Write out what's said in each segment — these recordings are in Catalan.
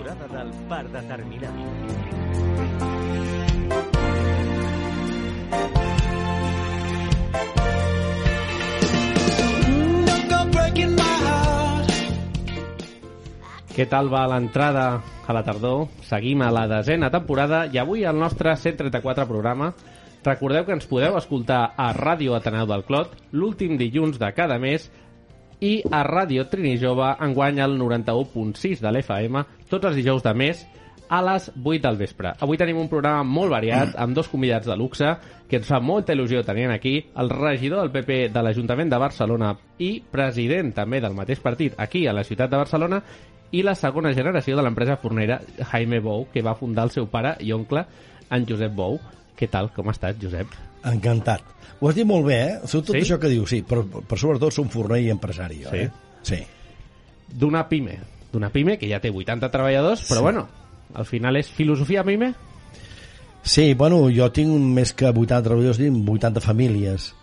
Temporada del Per Determinar. Què tal va l'entrada a la tardor? Seguim a la desena temporada i avui el nostre 134 programa Recordeu que ens podeu escoltar a Ràdio Ateneu del Clot l'últim dilluns de cada mes i a Ràdio Trini Jove enguany el 91.6 de l'FM tots els dijous de mes a les 8 del vespre. Avui tenim un programa molt variat amb dos convidats de luxe que ens fa molta il·lusió tenir aquí el regidor del PP de l'Ajuntament de Barcelona i president també del mateix partit aquí a la ciutat de Barcelona i la segona generació de l'empresa fornera Jaime Bou, que va fundar el seu pare i oncle, en Josep Bou. Què tal? Com estàs, Josep? Encantat. Ho has dit molt bé, eh? Tot Sí? això que dius, sí, però, però sobretot som forner i empresari, jo, Sí? eh? Sí. D'una pime. D'una pime que ja té 80 treballadors, però Sí. bueno, al final és filosofia pime? Sí, bueno, jo tinc més que 80 treballadors, tinc 80 famílies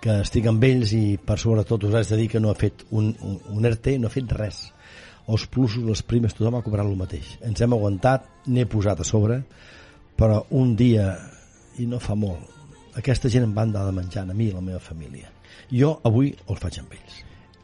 que estic amb ells i per sobretot us haig de dir que no ha fet un, un, un ERTE, no ha fet res. Els plusos, les primes, tothom ha cobrat el mateix. Ens hem aguantat, n'he posat a sobre, però un dia, i no fa molt, aquesta gent em van dar de menjar a mi i a la meva família. Jo avui els faig amb ells.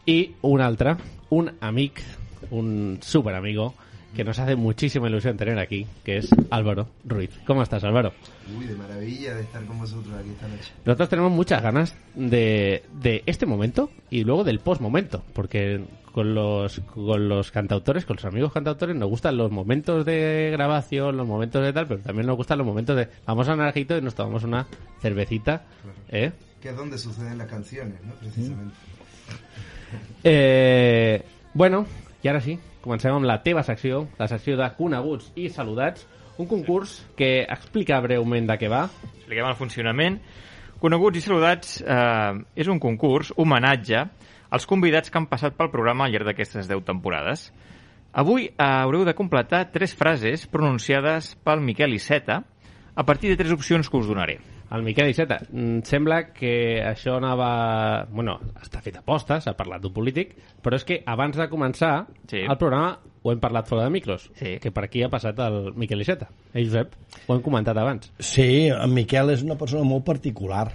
Y un altre, un amic, un super amigo, que nos hace muchísima ilusión tener aquí, que es Álvaro Ruiz. ¿Cómo estás, Álvaro? Uy, de maravilla de estar con vosotros aquí esta noche. Nosotros tenemos muchas ganas de, de este momento y luego del post-momento, porque con los, con los cantautores, con los amigos cantautores, nos gustan los momentos de grabación, los momentos de tal, pero también nos gustan los momentos de vamos a Naranjito y nos tomamos una cervecita. ¿eh? Que es donde suceden las canciones, ¿no? Precisamente. Eh, bueno, i ara sí, comencem amb la teva secció, la secció de coneguts i saludats, un concurs que explica breument de què va. Expliquem el funcionament. Coneguts i saludats eh, és un concurs, homenatge, als convidats que han passat pel programa al llarg d'aquestes 10 temporades. Avui eh, haureu de completar tres frases pronunciades pel Miquel Iceta a partir de tres opcions que us donaré. El Miquel Iceta, mm, sembla que això anava... Bueno, està fet a posta, s'ha parlat d'un polític, però és que abans de començar Sí. el programa ho hem parlat fora de micros, Sí. que per aquí ha passat el Miquel Iceta. Eh, Josep? Ho hem comentat abans. Sí, en Miquel és una persona molt particular.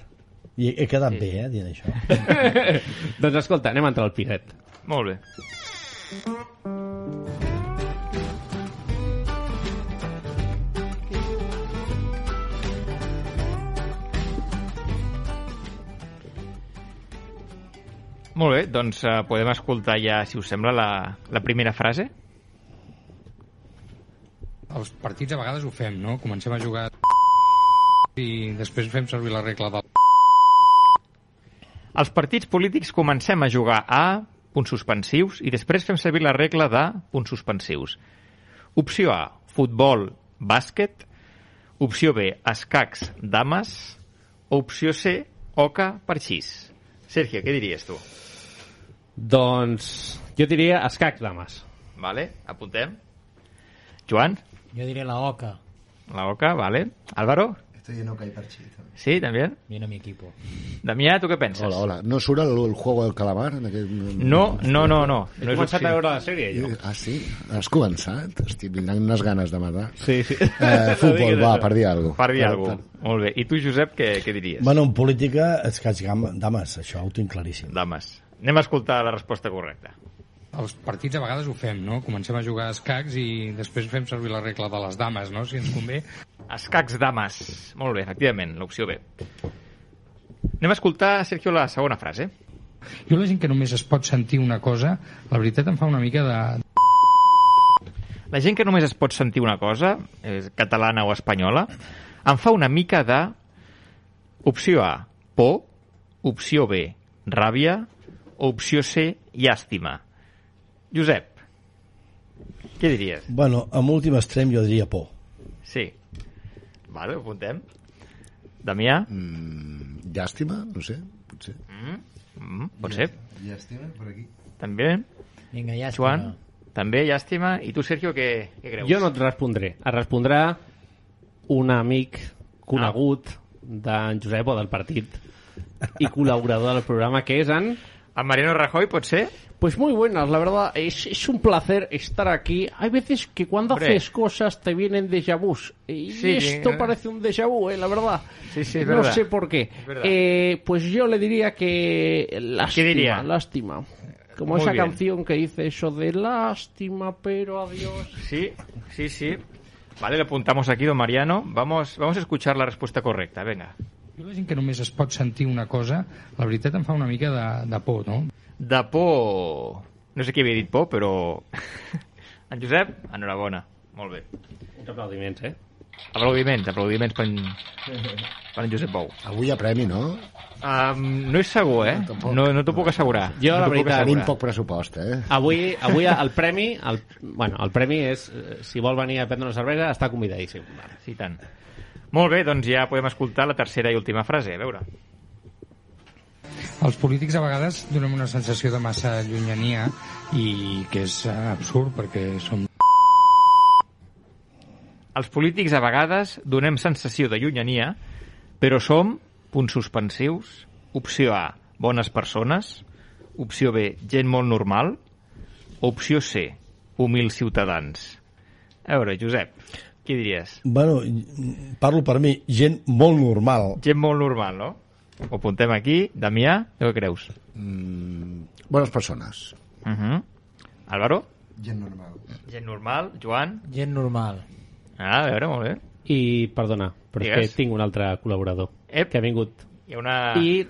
I he quedat sí. bé, eh, dient això. doncs escolta, anem a entrar al piret. Molt bé. Molt bé, doncs eh, podem escoltar ja, si us sembla, la, la primera frase. Els partits a vegades ho fem, no? Comencem a jugar i després fem servir la regla del Els partits polítics comencem a jugar a punts suspensius i després fem servir la regla de punts suspensius. Opció A, futbol, bàsquet. Opció B, escacs, dames. Opció C, oca, parxís. Sergio, què diries tu? Doncs jo diria escacs, dames. Vale, apuntem. Joan, Yo diré la OCA. la oca, vale. Álvaro, Estoy en Oca y Parchís también. sí, también. Viene mi equipo. Damià, tu què penses? Hola, hola. ¿No surt el, el juego del calamar? En aquest... No, no, no, no. He no és començat opció. a veure la sèrie, jo. Ah, sí? Has començat? Estic tindrant unes ganes de matar. Sí, sí. Eh, futbol, va, per dir alguna Per dir alguna cosa. Molt bé. I tu, Josep, què, què diries? Bueno, en política, és que dames, això ho tinc claríssim. Dames. Anem a escoltar la resposta correcta. Els partits a vegades ho fem, no? Comencem a jugar a escacs i després fem servir la regla de les dames, no? Si ens convé. Escacs dames. Molt bé, efectivament, l'opció B. Anem a escoltar, Sergio, la segona frase. Jo la gent que només es pot sentir una cosa, la veritat em fa una mica de... La gent que només es pot sentir una cosa, és catalana o espanyola, em fa una mica de... Opció A, por. Opció B, ràbia. Opció C, llàstima. Josep, Què diries? Bueno, amb últim extrem jo diria por. Sí. Vale, ho apuntem. Damià? Mm, llàstima, no sé, potser. Mm, mm, pot ser. Llàstima, per aquí. També. Vinga, ja Joan? També, llàstima. I tu, Sergio, què, què creus? Jo no et respondré. Et respondrà un amic conegut d'en Josep o del partit i col·laborador del programa, que és en... ¿A Mariano Rajoy, pot ser? Pues muy buenas, la verdad, es, es un placer estar aquí. Hay veces que cuando Hombre. haces cosas te vienen déjà vus. Y Sí, esto eh. parece un déjà vu, eh, la verdad. Sí, sí, es no verdad. sé por qué. Eh, pues yo le diría que... Lástima, diría? lástima. Como Muy esa bien. canción que dice eso de lástima, pero adiós. Sí, sí, sí. Vale, lo apuntamos aquí, don Mariano. Vamos, vamos a escuchar la respuesta correcta. Venga. Jo la gent que només es pot sentir una cosa, la veritat em fa una mica de, de por, no? De por... No sé qui havia dit por, però... en Josep, enhorabona. Molt bé. Uns aplaudiments, eh? Aplaudiments, aplaudiments per en, per en Josep Bou. Avui hi ha premi, no? Um, no és segur, eh? tampoc. No, no t'ho puc assegurar. Jo, no la veritat, Tenim poc pressupost, eh? Avui, avui el premi, el, bueno, el premi és, eh, si vol venir a prendre una cervesa, està convidadíssim. Sí, tant. Molt bé, doncs ja podem escoltar la tercera i última frase. A veure. Els polítics a vegades donem una sensació de massa llunyania i que és eh, absurd perquè som Els polítics a vegades donem sensació de llunyania, però som, punts suspensius, opció A, bones persones, opció B, gent molt normal, opció C, humils ciutadans. A veure, Josep, què diries? Bueno, parlo per mi, gent molt normal. Gent molt normal, no? Ho apuntem aquí. Damià, què creus? Mm, bones persones. Uh -huh. Álvaro? Gent normal. Gent normal. Joan? Gent normal. Ah, a veure, molt bé. I, perdona, però és Digues. que tinc un altre col·laborador Ep. que ha vingut. Hi ha una... I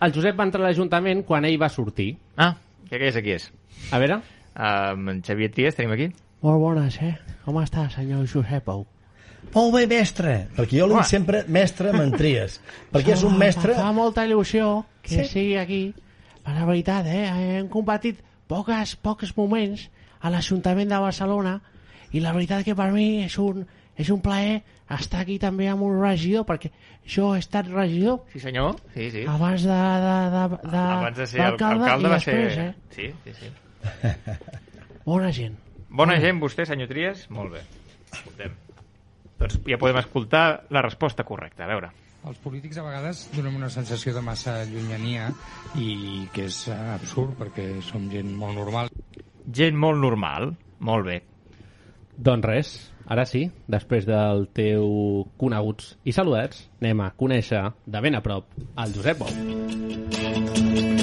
el Josep va entrar a l'Ajuntament quan ell va sortir. Ah, què és? Aquí és. A veure... Um, en Xavier Trias tenim aquí. Molt bones, eh? Com està, senyor Josep Pou? Molt bé, mestre. Perquè jo li dic sempre, mestre, mentries. perquè és un mestre... Fa molta il·lusió que Sí. sigui aquí. Per la veritat, eh? Hem compartit poques, pocs moments a l'Ajuntament de Barcelona i la veritat que per mi és un, és un plaer estar aquí també amb un regidor, perquè jo he estat regidor Sí, senyor. Sí, sí. abans de, de, de, de, Abans de ser al- d'alcalde alcalde i va després, ser... eh? Sí, sí, sí. Bona gent. Bona gent, vostè, senyor Trias? Molt bé. Escoltem. Doncs ja podem escoltar la resposta correcta. A veure. Els polítics a vegades donem una sensació de massa llunyania i que és eh, absurd perquè som gent molt normal. Gent molt normal. Molt bé. Doncs res, ara sí, després del teu coneguts i saludats, anem a conèixer de ben a prop el Josep Bou.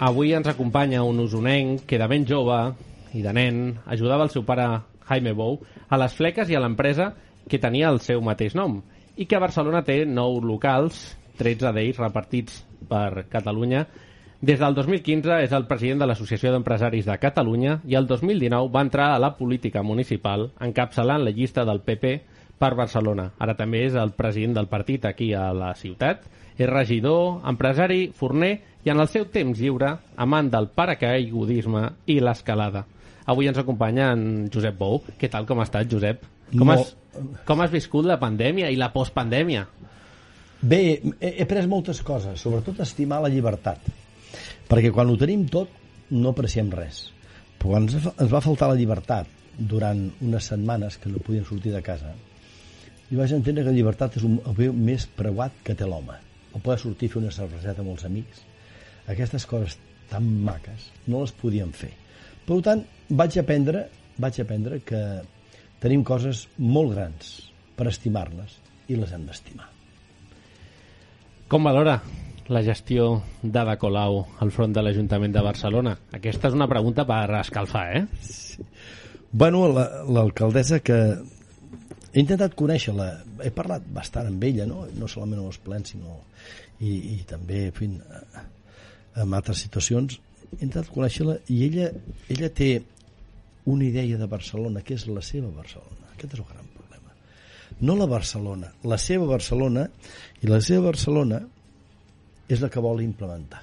Avui ens acompanya un usonenc que de ben jove i de nen ajudava el seu pare Jaime Bou a les fleques i a l'empresa que tenia el seu mateix nom i que a Barcelona té nou locals, 13 d'ells repartits per Catalunya. Des del 2015 és el president de l'Associació d'Empresaris de Catalunya i el 2019 va entrar a la política municipal encapçalant la llista del PP per Barcelona. Ara també és el president del partit aquí a la ciutat. És regidor, empresari, forner i en el seu temps lliure amant del paracaigudisme i l'escalada. Avui ens acompanya en Josep Bou. Què tal, com ha estat, Josep? Com, Molt- has, com has viscut la pandèmia i la postpandèmia? Bé, he, he après moltes coses, sobretot estimar la llibertat. Perquè quan ho tenim tot, no apreciem res. Però quan ens, va faltar la llibertat durant unes setmanes que no podíem sortir de casa, i vaig entendre que la llibertat és un, bé més preuat que té l'home. El poder sortir a fer una cerveseta amb els amics. Aquestes coses tan maques no les podíem fer. Per tant, vaig aprendre, vaig aprendre que tenim coses molt grans per estimar-les i les hem d'estimar. Com valora la gestió d'Ada Colau al front de l'Ajuntament de Barcelona? Aquesta és una pregunta per escalfar, eh? Bueno, la- l'alcaldessa que he intentat conèixer-la, he parlat bastant amb ella, no, no solament en els plens, sinó i, i també en, fi, en altres situacions, he intentat conèixer-la i ella, ella té una idea de Barcelona que és la seva Barcelona. Aquest és el gran problema. no la Barcelona, la seva Barcelona, i la seva Barcelona és la que vol implementar.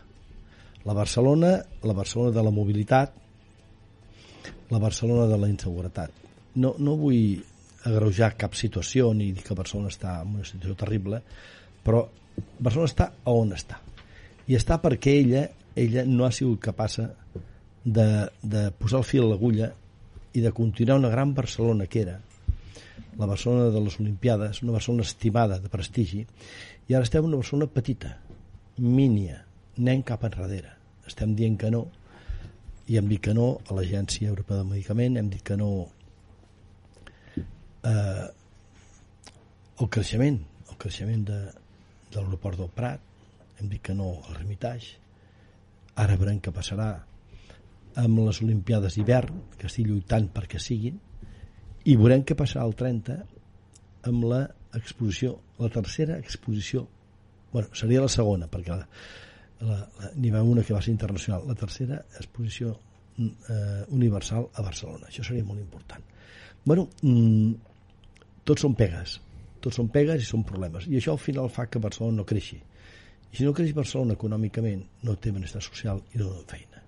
La Barcelona, la Barcelona de la mobilitat, la Barcelona de la inseguretat. No, no vull agreujar cap situació ni dir que Barcelona està en una situació terrible, però Barcelona està on està. I està perquè ella, ella no ha sigut capaç de, de posar el fil a l'agulla i de continuar una gran Barcelona que era la Barcelona de les Olimpiades, una Barcelona estimada de prestigi, i ara estem una Barcelona petita, mínia, anem cap enrere. Estem dient que no, i hem dit que no a l'Agència Europea del Medicament, hem dit que no eh, el creixement, el creixement de, de l'aeroport del Prat, hem dit que no al Hermitage, ara veurem què passarà amb les Olimpiades d'hivern, que estic lluitant perquè siguin, i veurem què passarà el 30 amb la exposició, la tercera exposició, bueno, seria la segona, perquè la, la, la, n'hi va una que va ser internacional, la tercera exposició eh, universal a Barcelona. Això seria molt important. Bueno, mm, tots són pegues, tots són pegues i són problemes. I això al final fa que Barcelona no creixi. I si no creix Barcelona econòmicament, no té benestar social i no té feina.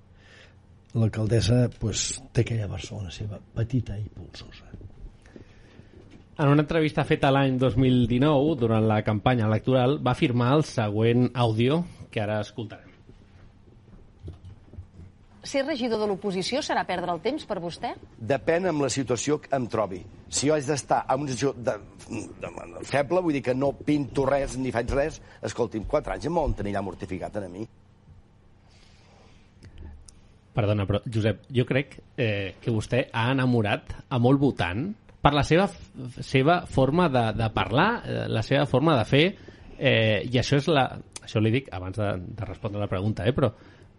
L'alcaldessa pues, té aquella Barcelona seva, petita i pulsosa. En una entrevista feta l'any 2019, durant la campanya electoral, va afirmar el següent àudio que ara escoltarem. Ser regidor de l'oposició serà perdre el temps per vostè? Depèn amb la situació que em trobi. Si jo haig d'estar en una situació de, de, de, feble, vull dir que no pinto res ni faig res, escolti'm, quatre anys em volen tenir ja mortificat a mi. Perdona, però, Josep, jo crec eh, que vostè ha enamorat a molt votant per la seva, seva forma de, de parlar, eh, la seva forma de fer, eh, i això és la... Això li dic abans de, de respondre la pregunta, eh, però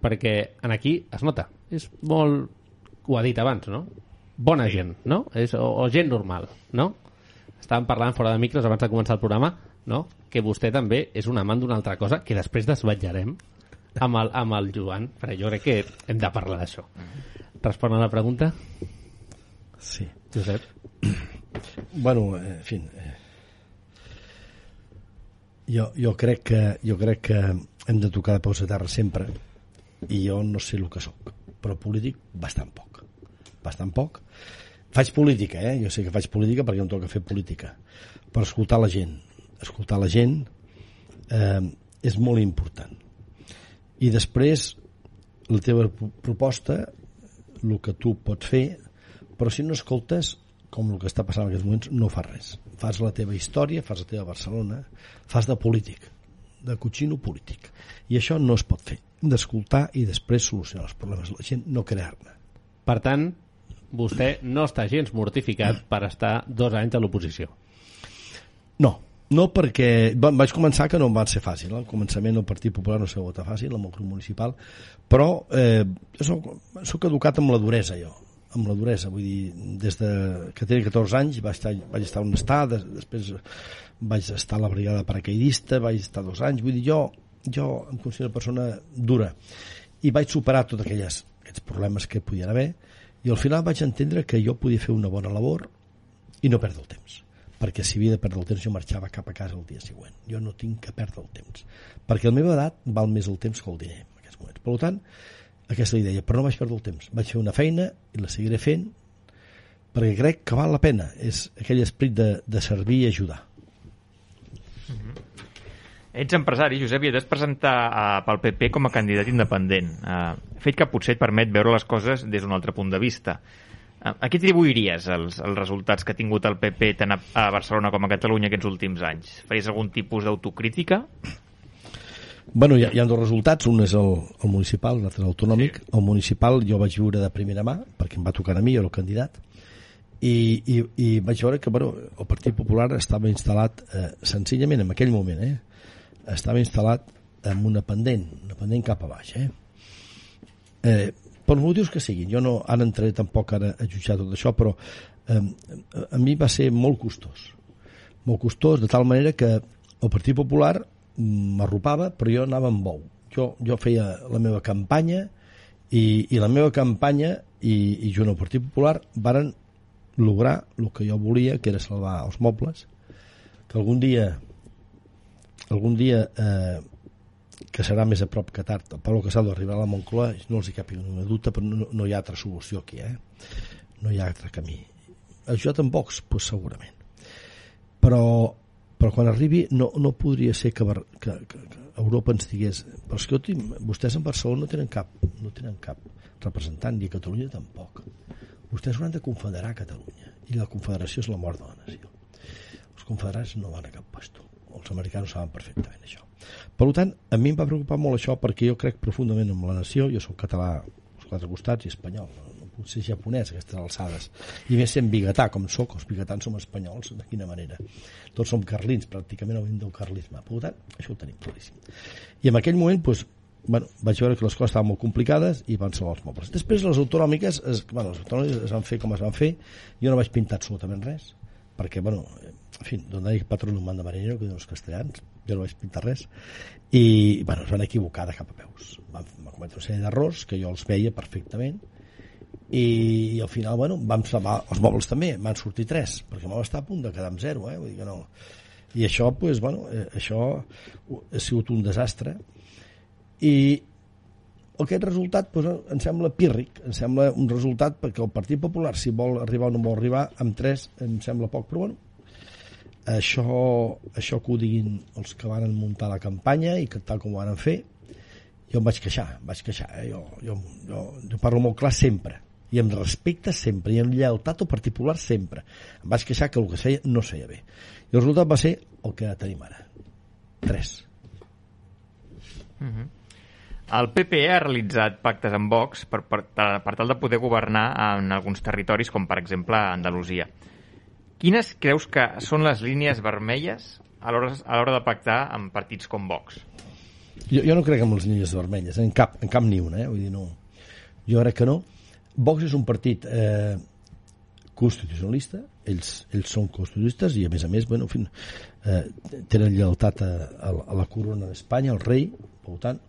perquè en aquí es nota. És molt... Ho ha dit abans, no? Bona sí. gent, no? És, o, o gent normal, no? Estàvem parlant fora de micros abans de començar el programa, no? Que vostè també és un amant d'una altra cosa que després desvetllarem amb el, amb el Joan, perquè jo crec que hem de parlar d'això. Respon a la pregunta? Sí. Josep? Bueno, eh, en fi... Eh, jo, jo, crec que, jo crec que hem de tocar de peus a terra sempre i jo no sé el que sóc, però polític bastant poc. Bastant poc. Faig política, eh? Jo sé que faig política perquè em toca fer política. Per escoltar la gent. Escoltar la gent eh, és molt important. I després, la teva proposta, el que tu pots fer, però si no escoltes, com el que està passant en aquests moments, no fas res. Fas la teva història, fas la teva Barcelona, fas de polític, de cotxino polític. I això no es pot fer. D'escoltar i després solucionar els problemes de la gent, no crear-ne. Per tant, vostè no està gens mortificat per estar dos anys a l'oposició. No, no perquè vaig començar que no em va ser fàcil. Al començament el Partit Popular no s'ha votat fàcil, el grup municipal, però eh, soc, soc educat amb la duresa jo amb la duresa, vull dir, des de que tenia 14 anys vaig estar, vaig estar on està, des, després vaig estar a la brigada paracaidista, vaig estar dos anys, vull dir, jo, jo em considero una persona dura i vaig superar tots aquelles, aquests problemes que podien haver i al final vaig entendre que jo podia fer una bona labor i no perdre el temps perquè si havia de perdre el temps jo marxava cap a casa el dia següent jo no tinc que perdre el temps perquè a la meva edat val més el temps que el diner en aquests moments per tant, aquesta idea, però no vaig perdre el temps. Vaig fer una feina i la seguiré fent perquè crec que val la pena. És aquell esperit de, de servir i ajudar. Ets empresari, Josep, i et vas presentar uh, pel PP com a candidat independent. Uh, fet que potser et permet veure les coses des d'un altre punt de vista. Uh, a què atribuiries els, els resultats que ha tingut el PP tant a, a Barcelona com a Catalunya aquests últims anys? Faries algun tipus d'autocrítica? Bueno, hi ha, hi ha dos resultats, un és el, el municipal, l'altre l'autonòmic. Sí. El municipal jo vaig viure de primera mà, perquè em va tocar a mi, jo era el candidat, i, i, i vaig veure que bueno, el Partit Popular estava instal·lat eh, senzillament en aquell moment, eh, estava instal·lat en una pendent, una pendent cap a baix. Eh? Eh, per motius que siguin, jo no ara entraré tampoc ara a jutjar tot això, però eh, a mi va ser molt costós, molt costós, de tal manera que el Partit Popular m'arropava, però jo anava amb bou. Jo, jo feia la meva campanya i, i la meva campanya i, i junt al Partit Popular varen lograr el que jo volia, que era salvar els mobles que algun dia algun dia eh, que serà més a prop que tard el Pablo Casado arribarà a la Moncloa no els hi cap una dubte però no, no hi ha altra solució aquí eh? no hi ha altre camí ajudat amb Vox? Pues segurament però, però quan arribi no, no podria ser que, que, que, que Europa ens digués però escolti, vostès en Barcelona no tenen cap no tenen cap representant i a Catalunya tampoc vostès hauran de confederar Catalunya i la confederació és la mort de la nació els confederats no van a cap puesto els americans saben perfectament això. Per tant, a mi em va preocupar molt això perquè jo crec profundament en la nació jo sóc català als quatre costats i espanyol no, puc ser japonès a aquestes alçades. I més sent biguetà com sóc els biguetans som espanyols de quina manera? Tots som carlins, pràcticament el del carlisme. Per tant, això ho tenim claríssim. I en aquell moment doncs, bueno, vaig veure que les coses estaven molt complicades i van salvar els mobles. Després les autonòmiques, es, bueno, les autonòmiques es van fer com es van fer, jo no vaig pintar absolutament res, perquè, bueno, en fi, donde hay patrón un manda marinero, que diuen els castellans, jo no vaig pintar res, i, bueno, es van equivocar de cap a peus. Van, van cometre una sèrie d'errors que jo els veia perfectament, i, i al final, bueno, vam salvar els mobles també, van sortir tres, perquè vam estar a punt de quedar amb zero, eh? Vull dir que no... I això, pues, bueno, eh, això ha sigut un desastre, i aquest resultat doncs, em sembla pírric, em sembla un resultat perquè el Partit Popular, si vol arribar o no vol arribar, amb tres em sembla poc, però bueno, això, això que ho diguin els que van muntar la campanya i que tal com ho van fer, jo em vaig queixar, em vaig queixar, eh? jo, jo, jo, jo parlo molt clar sempre, i amb respecte sempre, i amb lleialtat al Partit Popular sempre. Em vaig queixar que el que feia no feia bé. I el resultat va ser el que tenim ara. Tres. Mhm. El PP ha realitzat pactes amb Vox per, per, per tal de poder governar en alguns territoris, com per exemple Andalusia. Quines creus que són les línies vermelles a l'hora de pactar amb partits com Vox? Jo, jo no crec en les línies vermelles, en cap, en cap ni una, eh? vull dir, no. Jo crec que no. Vox és un partit eh, constitucionalista, ells, ells són constitucionalistes i a més a més, bueno, en fi, eh, tenen lleialtat a, a, a la corona d'Espanya, al rei, per tant,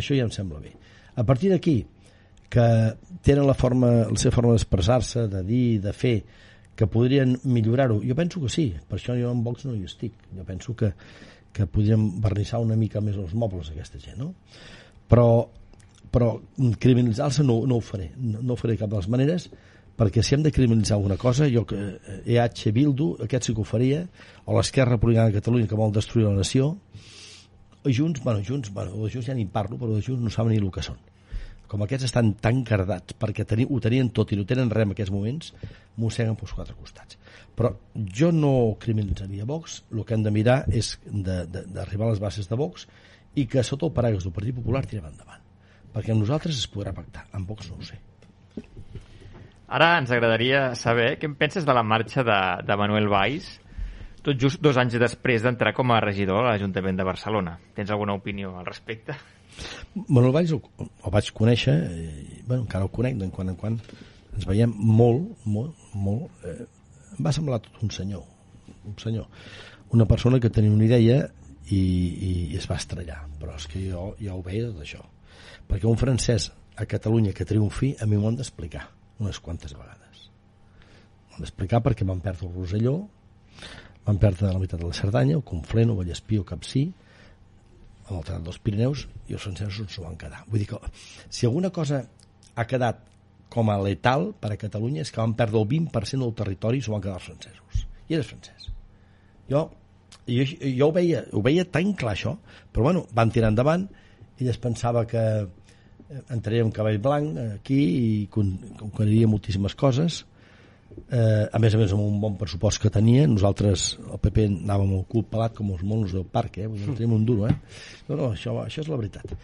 això ja em sembla bé. A partir d'aquí, que tenen la, forma, la seva forma d'expressar-se, de dir, de fer, que podrien millorar-ho, jo penso que sí, per això jo en Vox no hi estic. Jo penso que, que podríem barnissar una mica més els mobles aquesta gent, no? Però, però criminalitzar-se no, no ho faré, no, no ho faré de cap de les maneres, perquè si hem de criminalitzar alguna cosa, jo que eh, EH Bildu, aquest sí que ho faria, o l'Esquerra Republicana de Catalunya que vol destruir la nació, Junts, bueno, Junts, bueno, de Junts ja ni parlo, però de Junts no saben ni el que són. Com aquests estan tan cardats perquè teni, ho tenien tot i no tenen res en aquests moments, mosseguen pels quatre costats. Però jo no criminalitzaria Vox, el que hem de mirar és d'arribar a les bases de Vox i que sota el paràgraf del Partit Popular tirem endavant. Perquè amb nosaltres es podrà pactar, amb Vox no ho sé. Ara ens agradaria saber què en penses de la marxa de, de Manuel Valls, tot just dos anys després d'entrar com a regidor a l'Ajuntament de Barcelona. Tens alguna opinió al respecte? Manuel Valls el, el vaig conèixer, i, bueno, encara el conec, de quan en quan ens veiem molt, molt, molt. Eh, em va semblar tot un senyor, un senyor, una persona que tenia una idea i, i, i es va estrellar, però és que jo ja ho veia tot això. Perquè un francès a Catalunya que triomfi, a mi m'ho han d'explicar unes quantes vegades. M'ho han d'explicar perquè van perdre el Roselló, van perdre la meitat de la Cerdanya, el Conflent, el Vallespí, el Capcí, amb el dels Pirineus i els francesos s'ho van quedar. Vull dir que si alguna cosa ha quedat com a letal per a Catalunya és que van perdre el 20% del territori i s'ho van quedar els francesos. I eres francès. Jo, jo, jo ho, veia, ho veia tan clar això, però bueno, van tirar endavant i es pensava que eh, entraria un cavall blanc aquí i con- conqueriria moltíssimes coses eh, a més a més amb un bon pressupost que tenia nosaltres, el PP anàvem al cul pelat com els monos del parc, eh? No tenim un duro eh? no, no, això, això és la veritat.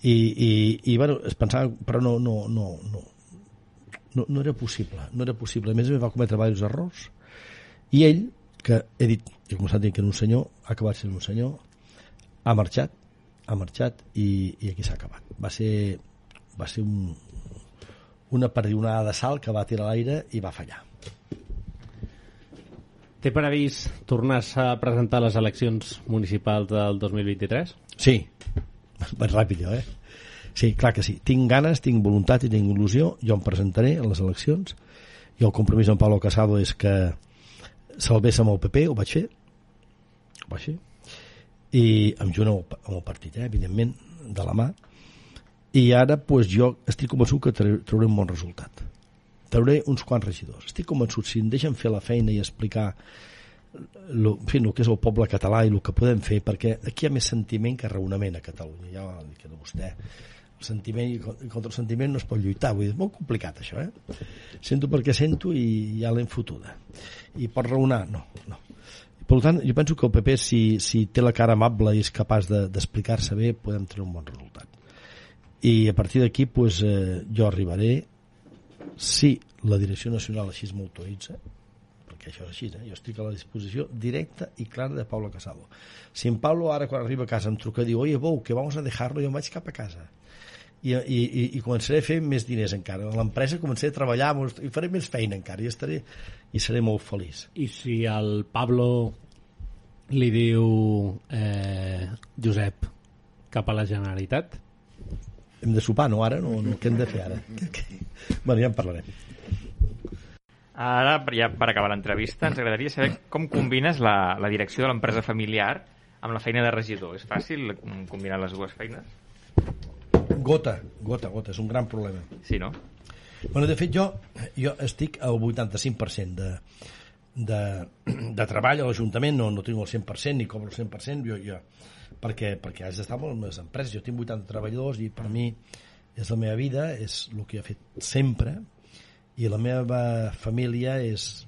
I, i, i bueno, es pensava però no, no, no, no, no, no era possible no era possible, a més a més va cometre diversos errors. I ell, que he dit he començat dient que era un senyor, ha acabat sent un senyor ha marxat ha marxat i, i aquí s'ha acabat. Va ser, va ser un, una perdionada de sal que va tirar l'aire i va fallar Té previst tornar a presentar les eleccions municipals del 2023? Sí, vaig ràpid jo, eh? Sí, clar que sí. Tinc ganes, tinc voluntat i tinc il·lusió. Jo em presentaré a les eleccions i el compromís amb Pablo Casado és que salvés amb el PP, ho vaig fer, així i em junt amb el, amb el partit, eh, evidentment, de la mà i ara pues, jo estic convençut que tra- trauré un bon resultat trauré uns quants regidors estic convençut, si em deixen fer la feina i explicar lo, en fi, el que és el poble català i el que podem fer, perquè aquí hi ha més sentiment que raonament a Catalunya, ja ho dic a vostè el sentiment i con- i contra el sentiment no es pot lluitar, vull dir, és molt complicat això, eh? Sento perquè sento i ja l'hem fotuda. I pot raonar? No, no. Per tant, jo penso que el PP, si, si té la cara amable i és capaç de- d'explicar-se bé, podem tenir un bon resultat. I a partir d'aquí, pues, eh, jo arribaré, si la direcció nacional així m'autoritza, perquè això és així, eh? jo estic a la disposició directa i clara de Pablo Casado. Si en Pablo ara quan arriba a casa em truca i diu oye Bou, que vamos a dejarlo, jo em vaig cap a casa i, i, i, i començaré a fer més diners encara a l'empresa començaré a treballar mos- i faré més feina encara i, estaré, i seré molt feliç I si el Pablo li diu eh, Josep cap a la Generalitat? Hem de sopar, no ara? No, no, què hem de fer ara? bueno, ja en parlarem Ara, ja per acabar l'entrevista, ens agradaria saber com combines la, la direcció de l'empresa familiar amb la feina de regidor. És fàcil combinar les dues feines? gota, gota, gota, és un gran problema Sí, no? Bueno, de fet, jo, jo estic al 85% de, de, de treball a l'Ajuntament, no, no tinc el 100% ni cobro el 100%, jo, jo, perquè, perquè haig d'estar amb les empreses. Jo tinc 80 treballadors i per mi és la meva vida, és el que he fet sempre, i la meva família és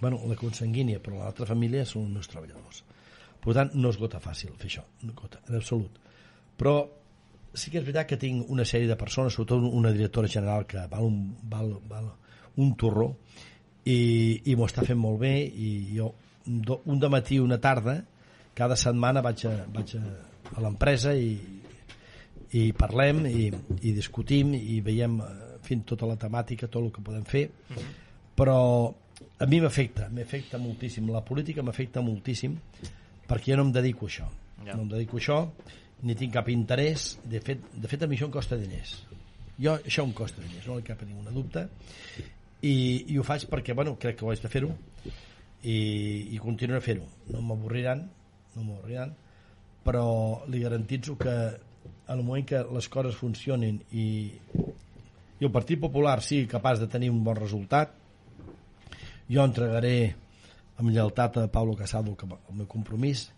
bueno, la consanguínia, però l'altra família són els meus treballadors. Per tant, no es gota fàcil fer això, no gota, en absolut. Però sí que és veritat que tinc una sèrie de persones, sobretot una directora general que val un, val, val un torró i, i m'ho està fent molt bé i jo un de matí una tarda cada setmana vaig a, vaig a, a l'empresa i, i parlem i, i discutim i veiem en fi, tota la temàtica, tot el que podem fer. Però a mi m'afecta m'afecta moltíssim, la política m'afecta moltíssim perquè jo no em dedico a això. Ja. no em dedico a això ni tinc cap interès. De fet, de fet a mi això em costa diners. Jo, això em costa diners, no hi cap ninguna dubte. I, i ho faig perquè bueno, crec que ho haig de fer-ho i, i continuaré a fer-ho. No m'avorriran no m'avorriran però li garantitzo que en el moment que les coses funcionin i, i el Partit Popular sigui capaç de tenir un bon resultat jo entregaré amb lleialtat a Pablo Casado que el meu compromís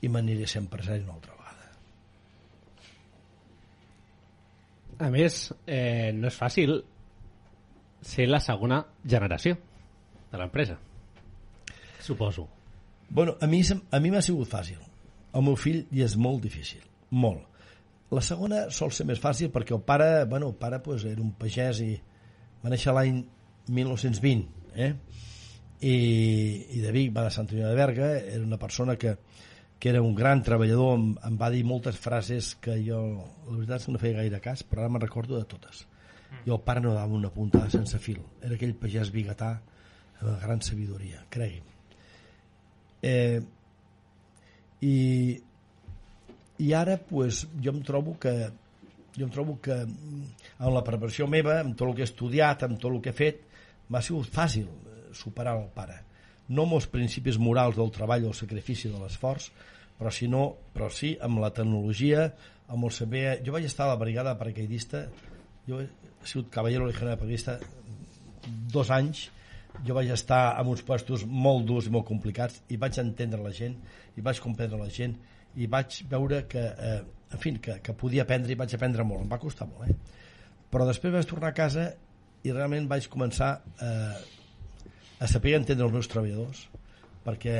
i m'aniré a ser empresari una altra vegada A més, eh, no és fàcil ser la segona generació de l'empresa. Suposo. Bueno, a mi, a mi m'ha sigut fàcil. El meu fill i és molt difícil, molt. La segona sol ser més fàcil perquè el pare, bueno, el pare pues, era un pagès i va néixer l'any 1920, eh? I, i de Vic va de Sant Antoni de Berga, era una persona que, que era un gran treballador, em, em va dir moltes frases que jo, la veritat no feia gaire cas, però ara me'n recordo de totes. I el pare no dava una puntada sense fil. Era aquell pagès biguetà amb gran sabidoria, cregui'm. Eh, i, i ara pues, jo em trobo que jo em trobo que mm, amb la preparació meva, amb tot el que he estudiat, amb tot el que he fet, m'ha sigut fàcil eh, superar el pare. No amb els principis morals del treball, del sacrifici, de l'esforç, però, si no, però sí amb la tecnologia, amb el saber... Jo vaig estar a la brigada paracaidista, jo he sigut cavallero legionari paracaidista dos anys, jo vaig estar en uns puestos molt durs i molt complicats i vaig entendre la gent i vaig comprendre la gent i vaig veure que, eh, en fi, que, que podia aprendre i vaig aprendre molt, em va costar molt eh? però després vaig tornar a casa i realment vaig començar eh, a saber entendre els meus treballadors perquè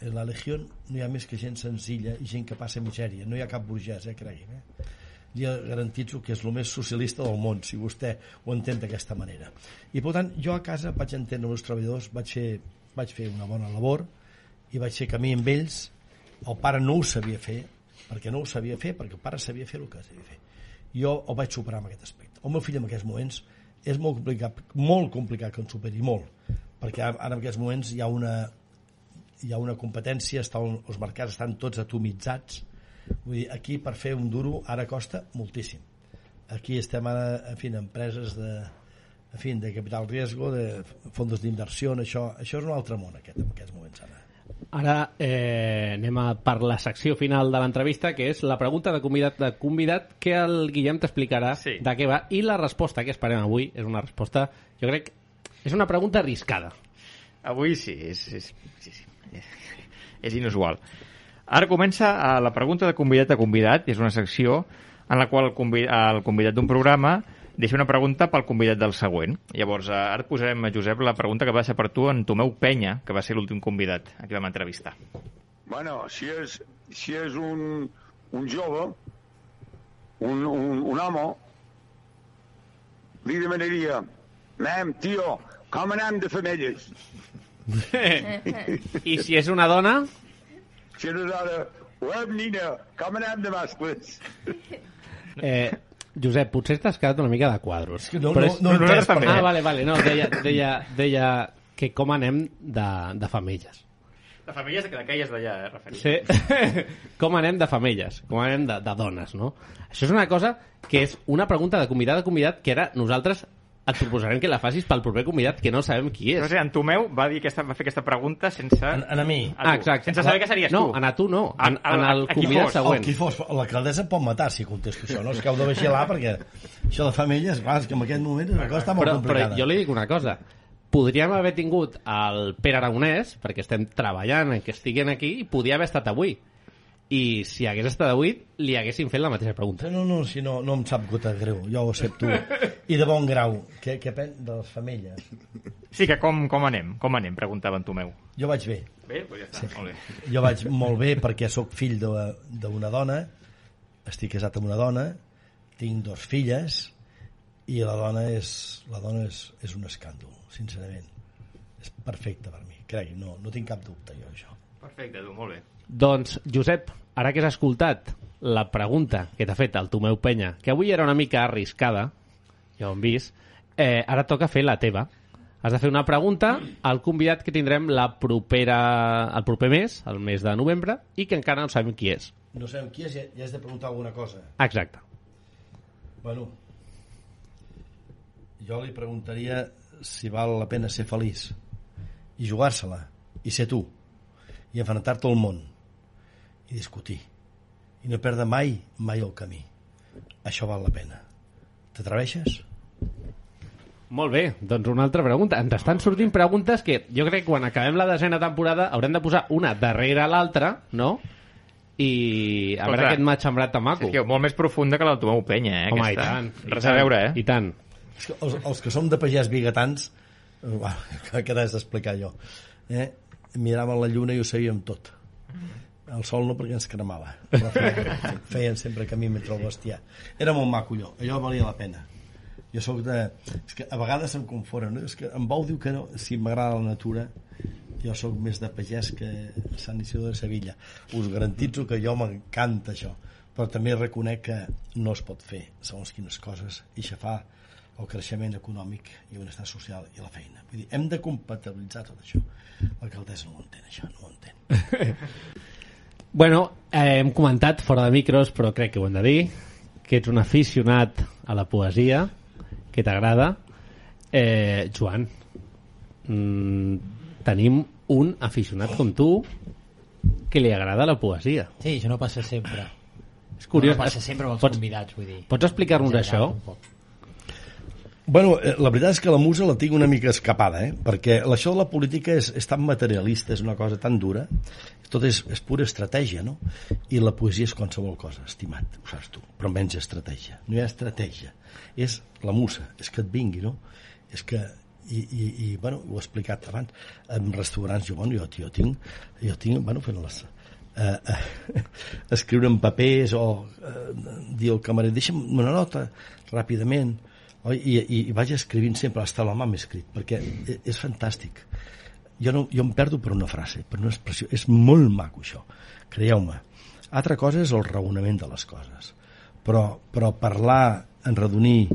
en la Legió no hi ha més que gent senzilla i gent que passa misèria, no hi ha cap burgès, eh, cregui'm eh? Li garantitzo que és el més socialista del món, si vostè ho entén d'aquesta manera. I per tant, jo a casa vaig entendre els treballadors, vaig fer, vaig fer una bona labor i vaig fer camí amb ells. El pare no ho sabia fer, perquè no ho sabia fer, perquè el pare sabia fer el que sabia fer. Jo el vaig superar en aquest aspecte. El meu fill en aquests moments és molt complicat, molt complicat que em superi, molt, perquè ara en aquests moments hi ha una, hi ha una competència, estan, els mercats estan tots atomitzats, Vull dir, aquí per fer un duro ara costa moltíssim. Aquí estem ara, en fi, en empreses de, en fi, de capital riesgo, de fondos d'inversió, això, això és un altre món aquest, en aquests moments ara. Ara eh, anem a per la secció final de l'entrevista, que és la pregunta de convidat de convidat que el Guillem t'explicarà sí. de què va. I la resposta que esperem avui és una resposta, jo crec, és una pregunta arriscada. Avui sí, és, és, sí, sí, és inusual. Ara comença a la pregunta de convidat a convidat, és una secció en la qual el convidat, el convidat d'un programa deixa una pregunta pel convidat del següent. Llavors, eh, ara et posarem, a Josep, la pregunta que va ser per tu en Tomeu Penya, que va ser l'últim convidat a qui vam entrevistar. Bueno, si és, si és un, un jove, un, un, un home, li demanaria, nen, tio, com anem de femelles? I si és una dona? És dona, web, nina, com anem de mascles? Eh, Josep, potser t'has quedat una mica de quadros. que no- Però no- no he entès per Ah, vale, vale, no, deia, deia, deia que com anem de, de femelles. De famílies de aquelles d'allà, eh, referit. Sí. com anem de femelles, com anem de, de dones, no? Això és una cosa que és una pregunta de convidat a convidat que ara nosaltres et proposarem que la facis pel proper convidat que no sabem qui és. No sé, en Tomeu va, dir aquesta, va fer aquesta pregunta sense... En, en a mi. A tu, Ah, exacte. Sense saber que series no, tu. en a tu no, en, A- a- en el a qui convidat fos. següent. El qui fos, l'alcaldessa pot matar si contesto això, no? És que heu de vigilar perquè això de famílies, clar, és que en aquest moment la cosa està molt però, però complicada. jo li dic una cosa podríem haver tingut el Pere Aragonès perquè estem treballant en que estiguen aquí i podia haver estat avui i si hagués estat avui li haguessin fet la mateixa pregunta No, no, si no, no em sap gota greu, jo ho accepto. I de bon grau, què, què pen de les femelles? Sí, que com, com anem? Com anem? Preguntava en Tomeu. Jo vaig bé. Bé, doncs ja està, sí. molt bé. Jo vaig molt bé perquè sóc fill de- d'una dona, estic casat amb una dona, tinc dos filles i la dona és, la dona és, és un escàndol, sincerament. És perfecta per mi, crec, no, no tinc cap dubte jo, això. Perfecte, tu, molt bé. doncs Josep, ara que has escoltat la pregunta que t'ha fet el Tomeu Penya que avui era una mica arriscada ja ho hem vist eh, ara toca fer la teva has de fer una pregunta al convidat que tindrem la propera, el proper mes, el mes de novembre, i que encara no sabem qui és. No sabem qui és i ja has de preguntar alguna cosa. Exacte. Bueno, jo li preguntaria si val la pena ser feliç i jugar-se-la i ser tu i enfrontar-te al món i discutir i no perdre mai, mai el camí això val la pena t'atreveixes? Molt bé, doncs una altra pregunta. Ens estan sortint preguntes que jo crec que quan acabem la desena temporada haurem de posar una darrere l'altra, no? I a veure què m'ha semblat tan maco. Sergio, molt més profunda que la del Tomeu Penya, eh? Home, aquesta. i tant. i Res tant, a veure, eh? I tant. És que els, els que som de pagès bigatans uau, que res d'explicar jo eh? miràvem la lluna i ho sabíem tot el sol no perquè ens cremava però feien, feien sempre camí mentre el bestiar era molt maco allò, allò valia la pena jo sóc de... És que a vegades em confonen, no? és que en Bou diu que no, si m'agrada la natura jo sóc més de pagès que Sant Isidre de Sevilla us garantitzo que jo m'encanta això però també reconec que no es pot fer segons quines coses i fa el creixement econòmic i el benestar social i la feina. Vull dir, hem de compatibilitzar tot això. L'alcaldessa no ho entén, això, no ho entén. Bueno, eh, hem comentat fora de micros, però crec que ho hem de dir, que ets un aficionat a la poesia, que t'agrada. Eh, Joan, mm, tenim un aficionat com tu que li agrada la poesia. Sí, això no passa sempre. És curiós. No, no passa sempre amb els Pots- convidats, vull dir. Pots explicar-nos això? un poc. Bueno, eh, la veritat és que la musa la tinc una mica escapada, eh? perquè això de la política és, és tan materialista, és una cosa tan dura, tot és, és pura estratègia, no? I la poesia és qualsevol cosa, estimat, ho saps tu, però menys estratègia. No hi ha estratègia, és la musa, és que et vingui, no? És que i, i, i bueno, ho he explicat abans en restaurants, jo, bueno, jo, jo tinc jo tinc, bueno, fent les eh, eh, escriure en papers o eh, dir al camarer deixa'm una nota ràpidament oi? I, i, i vaig escrivint sempre hasta mà m'he escrit perquè e- és fantàstic. Jo, no, jo em perdo per una frase per una expressió, és molt maco això creieu-me. Altra cosa és el raonament de les coses. Però, però parlar, enredonir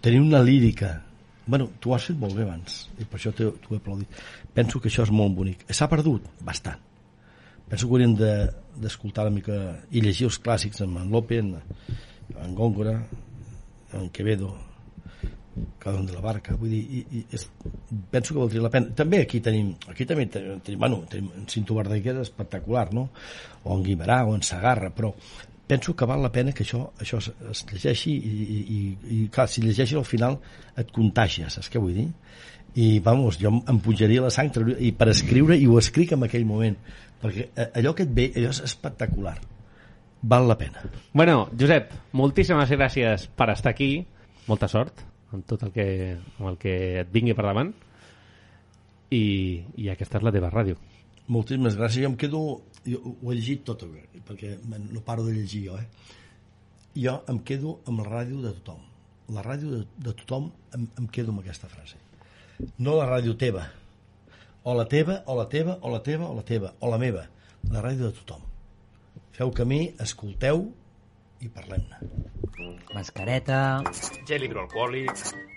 tenir una lírica bueno, tu ho has fet molt bé abans i per això t'ho he aplaudit. Penso que això és molt bonic. S'ha perdut bastant. Penso que hauríem de- d'escoltar una mica i llegir els clàssics en, en Lope en, en Góngora en Quevedo cada un de la barca vull dir, i, i és, penso que valdria la pena també aquí tenim aquí també tenim, bueno, tenim en Cinto Verdaguer és espectacular no? o en Guimarà o en Sagarra però penso que val la pena que això, això es, es llegeixi i, i, i, clar, si llegeixes al final et contagia, saps què vull dir? i vamos, jo em pujaria la sang i per escriure, i ho escric en aquell moment perquè eh, allò que et ve allò és espectacular val la pena Bueno, Josep, moltíssimes gràcies per estar aquí. Molta sort amb tot el que, amb el que et vingui per davant. I, I aquesta és la teva ràdio. moltíssimes gràcies, jo em quedo jo ho he llegit tot perquè me- no paro de llegir jo eh? jo em quedo amb la ràdio de tothom la ràdio de, de tothom em, em quedo amb aquesta frase no la ràdio teva o la teva, o la teva, o la teva, o la teva o la meva, la ràdio de tothom feu camí, escolteu i parlem-ne Mascareta, Gel hidroalcohòlic,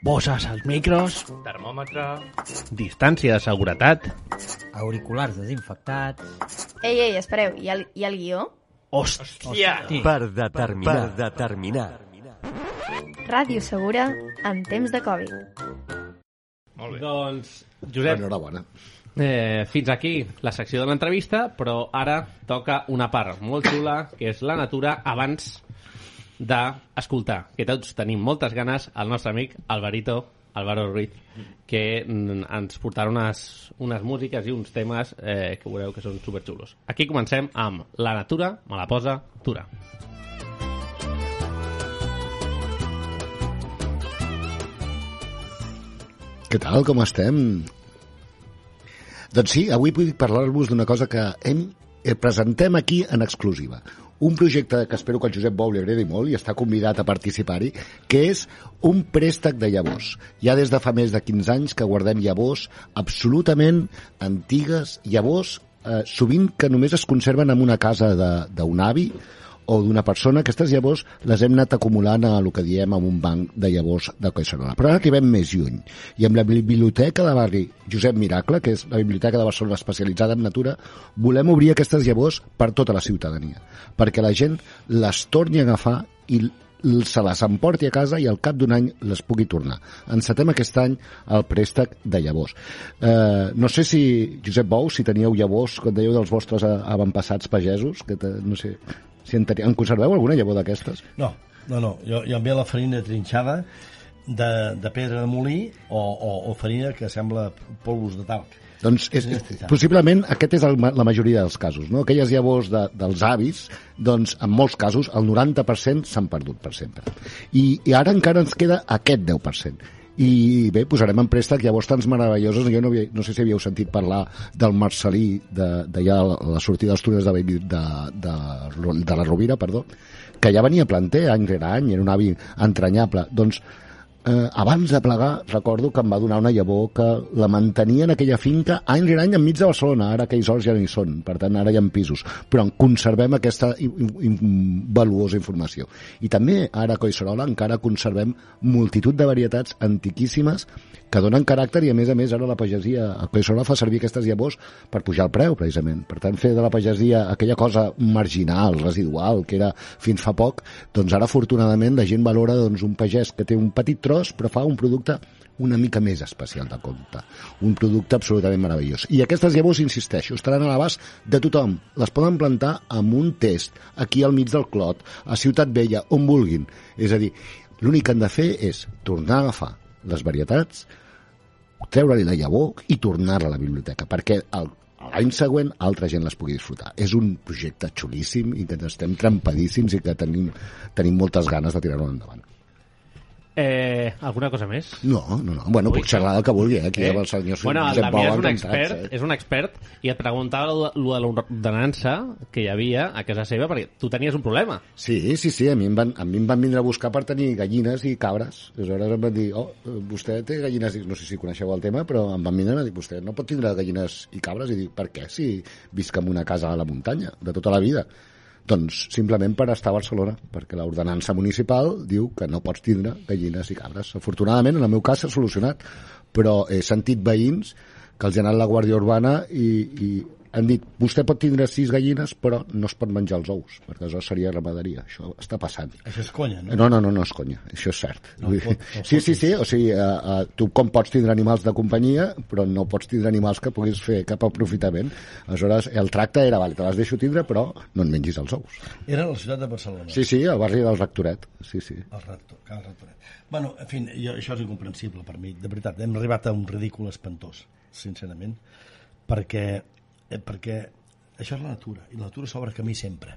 bosses als micros, termòmetre... Distància de seguretat. auriculars desinfectats... Ei, ei, espereu, hi ha, el- hi ha el guió? Hòstia! Per determinar. Per determinar. Ràdio segura en temps de Covid. Molt bé. Doncs, Josep, Enhorabona. Eh, fins aquí la secció de l'entrevista, però ara toca una part molt xula, que és la natura, abans d'escoltar, que tots tenim moltes ganes, el nostre amic Alvarito, Álvaro Ruiz, que mm, ens portarà unes, unes músiques i uns temes eh, que veureu que són superxulos. Aquí comencem amb La natura me la posa Tura. Què tal, com estem? Doncs sí, avui vull parlar-vos d'una cosa que hem, eh, presentem aquí en exclusiva. Un projecte que espero que al Josep Bou li agradi molt i està convidat a participar-hi, que és un préstec de llavors. Ja des de fa més de 15 anys que guardem llavors absolutament antigues, llavors eh, sovint que només es conserven en una casa d'un avi o d'una persona, aquestes llavors les hem anat acumulant a el que diem en un banc de llavors de Collserola. Però ara arribem més lluny. I amb la biblioteca de barri Josep Miracle, que és la biblioteca de Barcelona especialitzada en natura, volem obrir aquestes llavors per tota la ciutadania, perquè la gent les torni a agafar i se les emporti a casa i al cap d'un any les pugui tornar. Encetem aquest any el préstec de llavors. Eh, no sé si, Josep Bou, si teníeu llavors, com dèieu, dels vostres avantpassats pagesos, que te, no sé, si en, tenia, en conserveu alguna llavor d'aquestes? No, no, no. Jo, jo em ve la farina trinxada de, de pedra de molí o, o, o farina que sembla polvos de talc. Doncs és, és, possiblement aquest és el, la majoria dels casos. No? Aquelles llavors de, dels avis, doncs en molts casos el 90% s'han perdut per sempre. I, I ara encara ens queda aquest 10%. I bé, posarem en préstec llavors tants meravelloses. Jo no, havia, no sé si havíeu sentit parlar del Marcelí, de- d'allà a la sortida dels túnels de, de, de, de la Rovira, perdó, que ja venia planter any rere any, era un avi entranyable. Doncs eh, abans de plegar, recordo que em va donar una llavor que la mantenia en aquella finca any rere any enmig de Barcelona. Ara aquells horts ja no hi són, per tant, ara hi ha pisos. Però en conservem aquesta i- i- i- valuosa informació. I també ara a Collserola encara conservem multitud de varietats antiquíssimes que donen caràcter i a més a més ara la pagesia a Collserola fa servir aquestes llavors per pujar el preu precisament. Per tant fer de la pagesia aquella cosa marginal, residual que era fins fa poc, doncs ara afortunadament la gent valora doncs, un pagès que té un petit tros però fa un producte una mica més especial de compte. Un producte absolutament meravellós. I aquestes llavors, insisteixo, estaran a l'abast de tothom. Les poden plantar amb un test, aquí al mig del Clot, a Ciutat Vella, on vulguin. És a dir, l'únic que han de fer és tornar a agafar les varietats, treure-li la llavor i tornar-la a la biblioteca, perquè el, l'any següent altra gent les pugui disfrutar. És un projecte xulíssim i que estem trampadíssims i que tenim, tenim moltes ganes de tirar-ho endavant. Eh, alguna cosa més? No, no, no. Bueno, puc xerrar del que vulgui, eh? Aquí eh? el senyor bueno, Josep Bou és un expert, eh? és un expert i et preguntava lo, de l'ordenança que hi havia a casa seva perquè tu tenies un problema. Sí, sí, sí, a mi, em van, a mi em van vindre a buscar per tenir gallines i cabres. Aleshores em van dir, oh, vostè té gallines, no sé si coneixeu el tema, però em van vindre a dir, vostè no pot tindre gallines i cabres? I dic, per què? Si visc en una casa a la muntanya, de tota la vida. Doncs simplement per estar a Barcelona, perquè l'ordenança municipal diu que no pots tindre gallines i cabres. Afortunadament, en el meu cas s'ha solucionat, però he sentit veïns que els ha anat la Guàrdia Urbana i, i han dit, vostè pot tindre sis gallines, però no es pot menjar els ous, perquè això seria ramaderia. Això està passant. Això és conya, no? No, no, no, no és conya, això és cert. No pot- no sí, sí, sí, o sigui, uh, uh, tu com pots tindre animals de companyia, però no pots tindre animals que puguis fer cap aprofitament. Aleshores, el tracte era, vale, te les deixo tindre, però no en mengis els ous. Era a la ciutat de Barcelona. Sí, sí, al barri del Rectoret, sí, sí. El rector, cal rectoret. Bueno, en fi, jo, això és incomprensible per mi, de veritat. Hem arribat a un ridícul espantós, sincerament, perquè, eh, perquè això és la natura, i la natura s'obre camí sempre.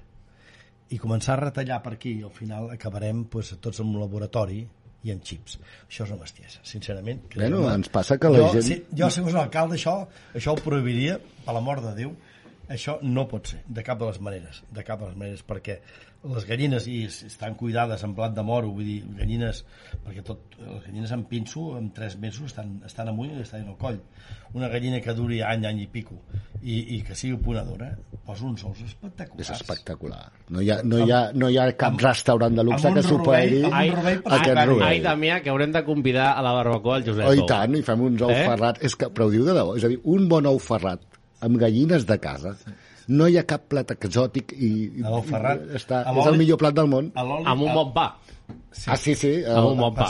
I començar a retallar per aquí, al final acabarem pues, tots en un laboratori i en xips. Això és una bestiesa, sincerament. Bueno, Creu-me. ens passa que la jo, gent- Si, jo, si fos l'alcalde, això, això ho prohibiria, per la mort de Déu, això no pot ser, de cap de les maneres, de cap de les maneres, perquè les gallines i es- estan cuidades en blat de moro, vull dir, gallines, perquè tot, les gallines en pinso, en tres mesos estan, estan amunt i estan al coll. Una gallina que duri any, any i pico, i, i que sigui ponedora, posa uns ous espectaculars. És espectacular. No hi ha, no hi ha, no hi ha cap restaurant de luxe amb que superi amb aquest rovell. Ai, Damià, que haurem de convidar a la barbacoa el Josep Oh, i tant, i fem uns ous Eh? ferrats. És que, però ho diu de debò, és a dir, un bon ou ferrat amb gallines de casa, no hi ha cap plat exòtic i, i està, és el millor plat del món. Amb un bon pa. Sí. Ah, sí, sí. Amb un bon pa.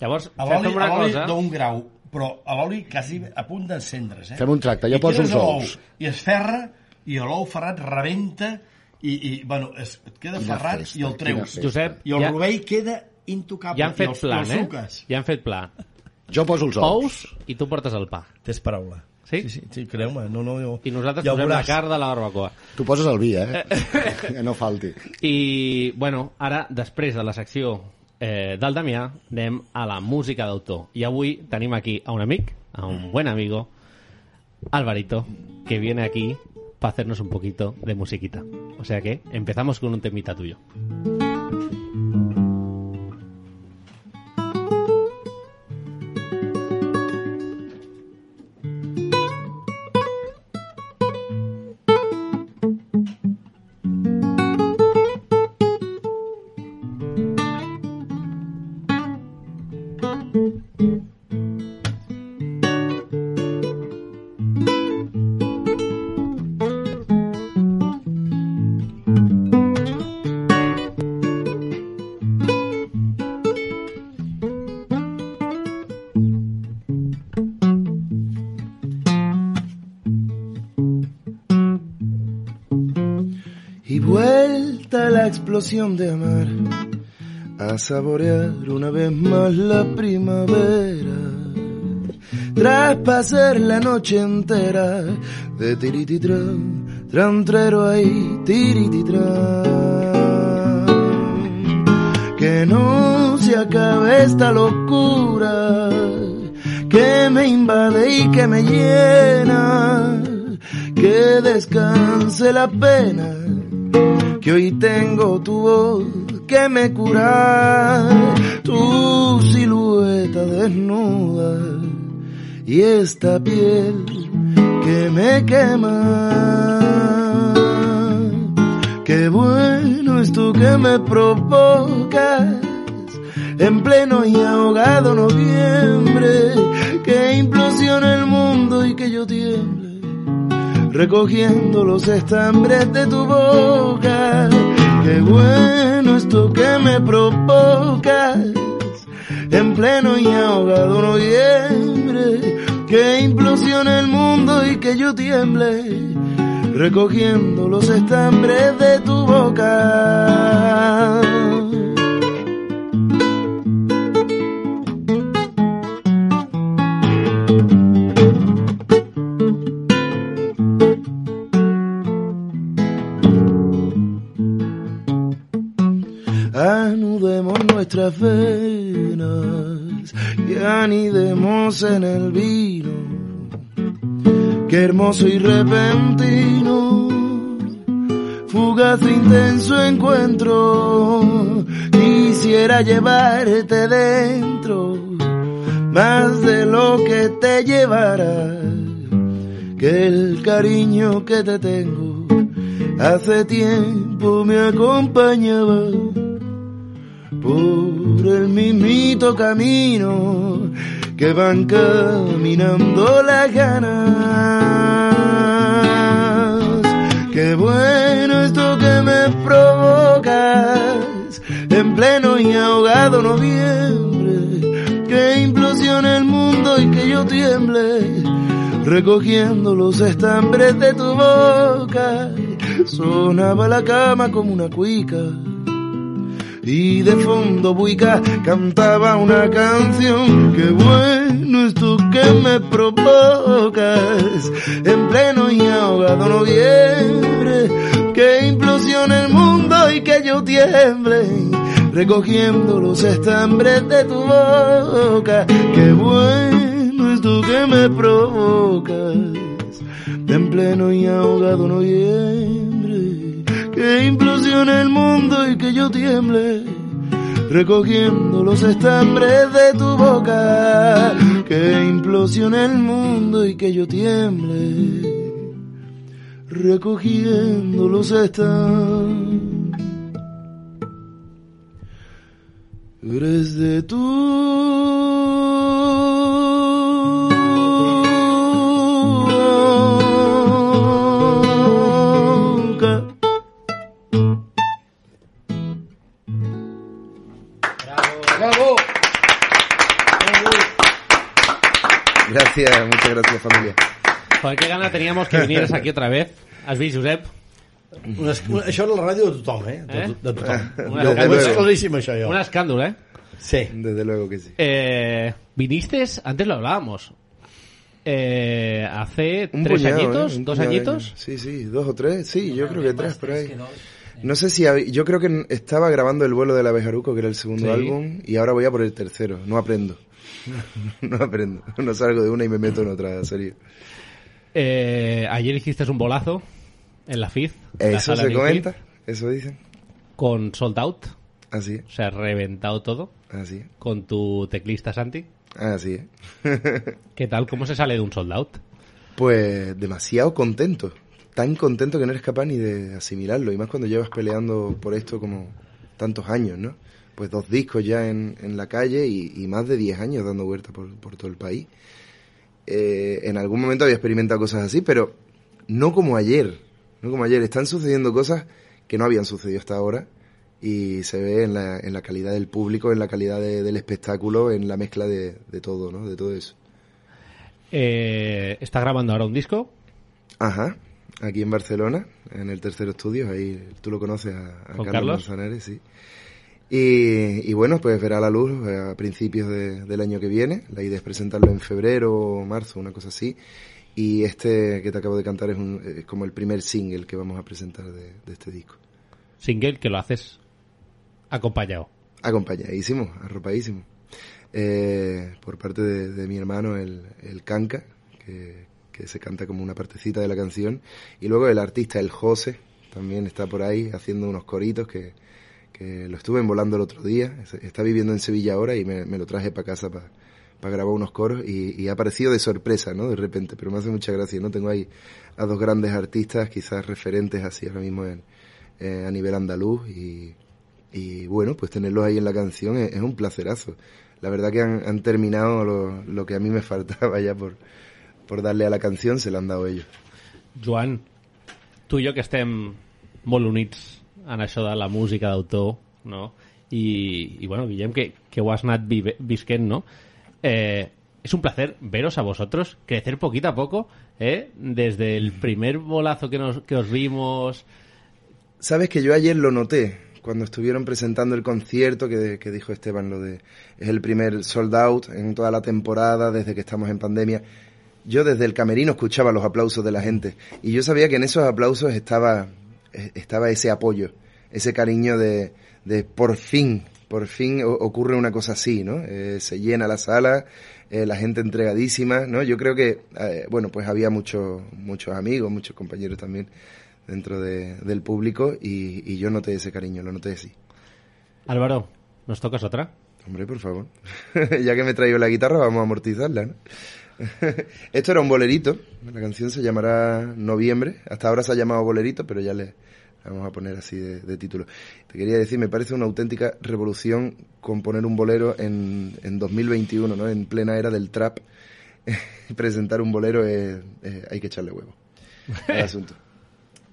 Llavors, A fem una cosa... d'un grau, però a l'oli quasi a punt d'encendre's. Eh? Fem un tracte, jo I poso els ous. I es ferra, i l'ou ferrat rebenta, i, i bueno, es, et queda Quina ferrat festa, i el treus. Josep, I el ja- rovell queda intocable. Ja han fet els eh? Ja han fet pla. Jo poso els ous. Ous i tu portes el pa. Tens paraula. Sí? Sí, sí, sí creu-me. No, no, jo... I nosaltres ja posem la carn de la barbacoa. Tu poses el vi, eh? que no falti. I, bueno, ara, després de la secció eh, del Damià, anem a la música d'autor. I avui tenim aquí a un amic, a un buen amigo, Alvarito, que viene aquí para hacernos un poquito de musiquita. O sea que empezamos con un temita tuyo. Y explosión de amar, a saborear una vez más la primavera. Tras pasar la noche entera de tirititran, trantrero ahí, tirititran. Que no se acabe esta locura que me invade y que me llena. Que descanse la pena que hoy tengo tu voz que me cura, tu silueta desnuda y esta piel que me quema. Qué bueno esto que me provocas en pleno y ahogado noviembre, que implosiona el mundo y que yo tiemble recogiendo los estambres de tu boca. Qué bueno esto que me provocas en pleno y ahogado noviembre, que implosiona el mundo y que yo tiemble recogiendo los estambres de tu boca. Anudemos nuestras venas y anidemos en el vino. Qué hermoso y repentino, fugaz e intenso encuentro. Quisiera llevarte dentro, más de lo que te llevara, que el cariño que te tengo hace tiempo me acompañaba por el mismito camino que van caminando las ganas. Qué bueno esto que me provocas en pleno y ahogado noviembre. Que implosione el mundo y que yo tiemble recogiendo los estambres de tu boca. Sonaba la cama como una cuica y de fondo buica cantaba una canción. Qué bueno es tú que me provocas en pleno y ahogado noviembre. Que implosione el mundo y que yo tiemble recogiendo los estambres de tu boca. Qué bueno es tú que me provocas en pleno y ahogado noviembre. Que implosione el mundo y que yo tiemble recogiendo los estambres de tu boca. Que implosione el mundo y que yo tiemble recogiendo los estambres de tu Gracias, muchas gracias familia. Joder, qué gana teníamos que vinieras aquí otra vez. ¿Has visto, Josep? Un es- un- això és la ràdio de tothom, eh? De, Eh? de tothom. Un Jo, escàndol. és claríssim, això, jo. Un escándalo, ¿eh? Sí. Desde luego que sí. Eh, viniste, antes lo hablábamos, eh, hace Un tres puñado, añitos, ¿eh? Un dos añitos. Sí, sí, dos o tres. Sí, yo creo que tres por ahí. No sé si hab- yo creo que estaba grabando el vuelo de la Bejaruco, que era el segundo Sí. álbum, y ahora voy a por el tercero. No aprendo. no aprendo. No salgo de una y me meto en otra serie. Eh, ayer hiciste un bolazo en la FIZ. la Eso sala se comenta, eso dicen. Con Sold Out. Así es. O sea, reventado todo. Así es. Con tu teclista Santi. Así es. ¿Qué tal? ¿Cómo se sale de un Sold Out? Pues demasiado contento. Tan contento que no eres capaz ni de asimilarlo. Y más cuando llevas peleando por esto como tantos años, ¿no? Pues dos discos ya en, en la calle y, y más de 10 años dando vueltas por, por todo el país. Eh, en algún momento había experimentado cosas así, pero no como ayer. No como ayer. Están sucediendo cosas que no habían sucedido hasta ahora. Y se ve en la, en la calidad del público, en la calidad de- del espectáculo, en la mezcla de, de todo, ¿no? De todo eso. Eh, está grabando ahora un disco. Ajá, aquí en Barcelona, en el tercer estudio, ahí tú lo conoces a, a ¿Con Carlos, Carlos? Manzanares, sí. Y, y bueno, pues verá la luz a principios de- del año que viene. La idea es presentarlo en febrero o marzo, una cosa así. Y este que te acabo de cantar es, un- es como el primer single que vamos a presentar de, de este disco. Single que lo haces acompañado. Acompañadísimo, arropadísimo. Eh, por parte de, de mi hermano, el, el Canca, que, que se canta como una partecita de la canción. Y luego el artista, el José, también está por ahí haciendo unos coritos que, que lo estuve volando el otro día. Es- Está viviendo en Sevilla ahora y me, lo traje para casa para grabar unos coros y, ha aparecido de sorpresa, ¿no? De repente, pero me hace mucha gracia, ¿no? Tengo ahí a dos grandes artistas, quizás referentes así ahora mismo en, eh, a nivel andaluz y, y bueno, pues tenerlos ahí en la canción es, un placerazo. La verdad que han, han terminado lo, que a mí me faltaba ya por, darle a la canción, se lo han dado ellos. Joan, tu i jo que estem molt units en això de la música d'autor, no? I, y bueno, Guillem, que, que ho has anat visquent, no? Eh, es un placer veros a vosotros crecer poquito a poco, ¿eh? Desde el primer bolazo que, nos, que os vimos... Sabes que yo ayer lo noté cuando estuvieron presentando el concierto que, que dijo Esteban, lo de es el primer sold out en toda la temporada desde que estamos en pandemia. Yo desde el camerino escuchaba los aplausos de la gente y yo sabía que en esos aplausos estaba, eh, estaba ese apoyo, ese cariño de, de por fin, por fin ocurre una cosa así, ¿no? Eh, se llena la sala, eh, la gente entregadísima, ¿no? Yo creo que, eh, bueno, pues había muchos muchos amigos, muchos compañeros también dentro de- del público y, y yo noté ese cariño, lo noté así. Álvaro, ¿nos tocas otra? Hombre, por favor. ya que me traigo la guitarra, vamos a amortizarla, ¿no? Esto era un bolerito. La canción se llamará Noviembre. Hasta ahora se ha llamado Bolerito, pero ya le vamos a poner así de, título. Te quería decir, me parece una auténtica revolución componer un bolero en, en 2021, ¿no? En plena era del trap. Presentar un bolero es- es- hay que echarle huevo al asunto.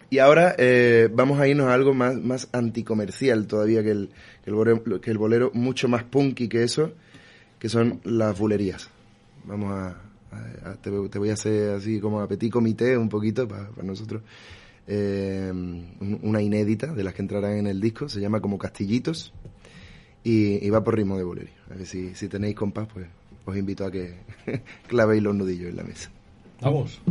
Y ahora eh, vamos a irnos a algo más, más anticomercial todavía que el, que, el bolero, que el bolero, mucho más punky que eso, que son las bulerías. Vamos a- te, te voy a hacer así como a petit comité un poquito para nosotros. Eh, un- una inédita de las que entrarán en el disco, se llama como Castillitos y, va por ritmo de bolería. A si, si tenéis compás, pues os invito a que clavéis los nudillos en la mesa. Vamos.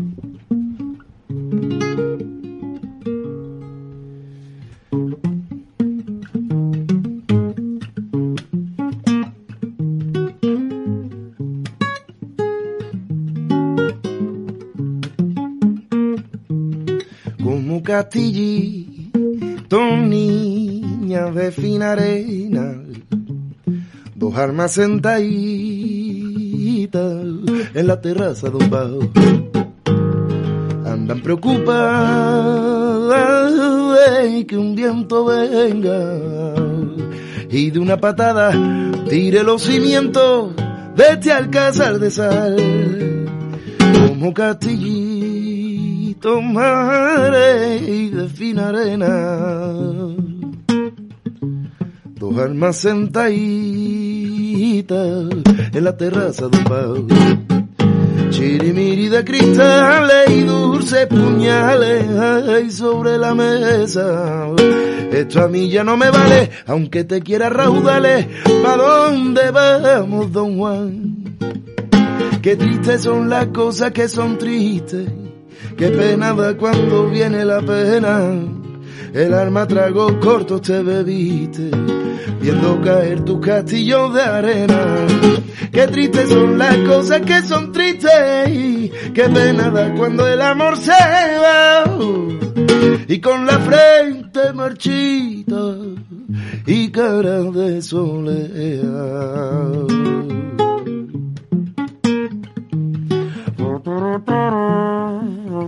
Como castillito, niña de fina arena, dos almas sentaditas en la terraza de un bajo. Andan preocupadas de que un viento venga y de una patada tire los cimientos de este alcázar de sal como madre y de fina arena dos almas sentaditas en la terraza de un bajo chirimiri de cristales y dulces puñales ay, sobre la mesa esto a mí ya no me vale aunque te quiera raudales ¿pa' dónde vamos don Juan? Qué tristes son las cosas que son tristes. Qué pena da cuando viene la pena. El alma trago cortos te bebiste, viendo caer tus castillos de arena. Qué tristes son las cosas que son tristes. Qué pena da cuando el amor se va. Y con la frente marchita y cara de soledad.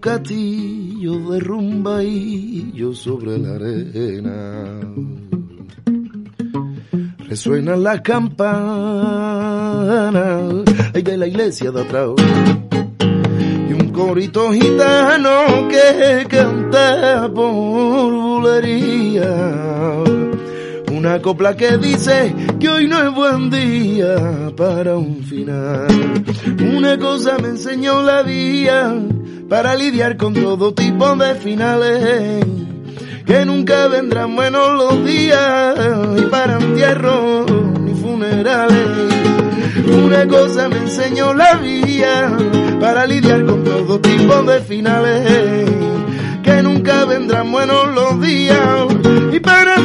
Castillos de rumba y yo sobre la arena. Resuenan las campanas ay, de la iglesia de atrás. Y un corito gitano que canta por bulería. Una copla que dice que hoy no es buen día para un final. Una cosa me enseñó la vía para lidiar con todo tipo de finales. Que nunca vendrán buenos los días y para entierro ni funerales. Una cosa me enseñó la vía para lidiar con todo tipo de finales. Que nunca vendrán buenos los días y para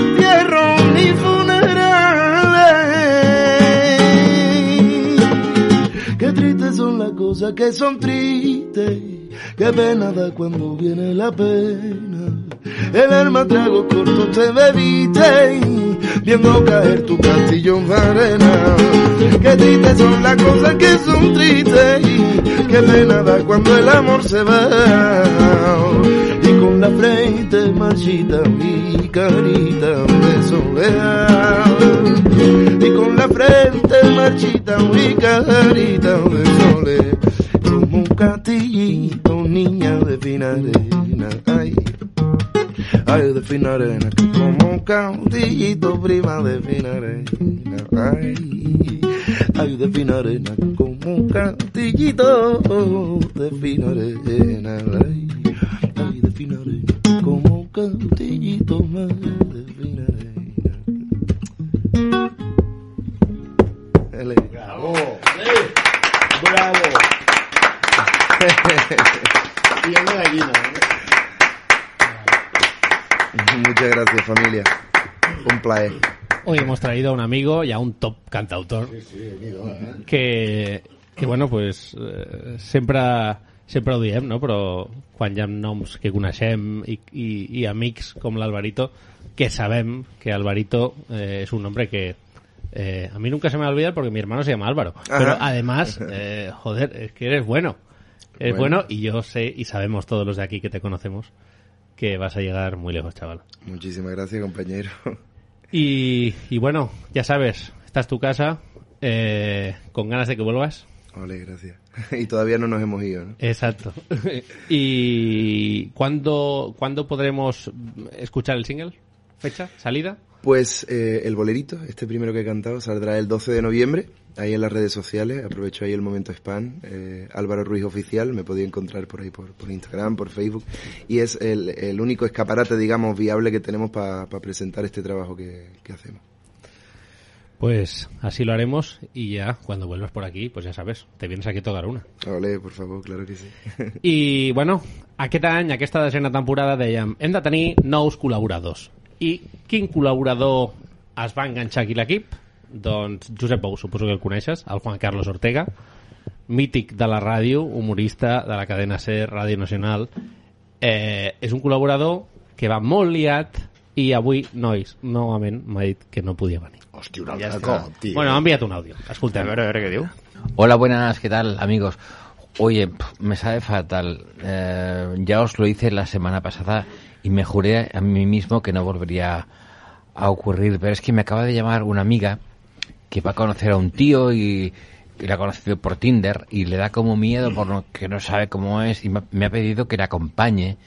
cosas que son tristes. Qué pena da cuando viene la pena. El alma trago corto te bebiste viendo caer tu castillo en arena. Qué tristes son las cosas que son tristes. Qué pena da cuando el amor se va. Con la frente marchita mi carita de soledad. Y con la frente marchita mi carita de soledad. Como un castillito, niña de fina arena. Ay, ay, de fina arena. Como un castillito, prima de fina arena. Ay, ay, de fina arena. Como un castillito de fina arena. Ay, traído a un amigo y a un top cantautor Sí, sí, mira, eh? que, que bueno, pues eh, sempre sempre ho diem, no? però quan hi ha noms que coneixem i, i, i amics com l'Alvarito, que sabem que Alvarito eh, es un nombre que eh, a mí nunca se me va a olvidar porque mi hermano se llama Álvaro. Ajá. Pero además, eh, joder, es que eres bueno. Eres Bueno. bueno y yo sé y sabemos todos los de aquí que te conocemos que vas a llegar muy lejos, chaval. Muchísimas gracias, compañero. Y, y bueno, ya sabes, esta es tu casa, eh, con ganas de que vuelvas. Ole, gracias. Y todavía no nos hemos ido, ¿no? Exacto. ¿Y cuándo, cuándo podremos escuchar el single? ¿Fecha? ¿Salida? Pues eh, el bolerito, este primero que he cantado, saldrá el 12 de noviembre, ahí en las redes sociales. Aprovecho ahí el momento spam. Eh, Álvaro Ruiz Oficial, me podía encontrar por ahí por, por Instagram, por Facebook. Y es el, el único escaparate, digamos, viable que tenemos para presentar este trabajo que, que hacemos. Pues así lo haremos y ya cuando vuelvas por aquí, pues ya sabes, te vienes aquí a tocar una. Ole, por favor, claro que sí. I, bueno, aquest any, aquesta desena temporada, dèiem, hem de tenir nous col·laboradors. I quin col·laborador es va enganxar aquí a l'equip? Doncs Josep Bou, suposo que el coneixes, el Juan Carlos Ortega, mític de la ràdio, humorista de la cadena SER, Ràdio Nacional. Eh, és un col·laborador que va molt liat i avui, nois, novament m'ha dit que no podia venir. Hòstia, un Ja altre està. cop, tio. Bueno, ha enviat un àudio. Escoltem. A veure, a veure què diu. Hola, buenas, ¿qué tal, amigos? Oye, me sabe fatal. Eh, ya os lo hice la semana pasada y me juré a mí mismo que no volvería a ocurrir, pero es que me acaba de llamar una amiga que va a conocer a un tío y, y la ha conocido por Tinder y le da como miedo por lo que no sabe cómo es y me ha- pedido que le acompañe.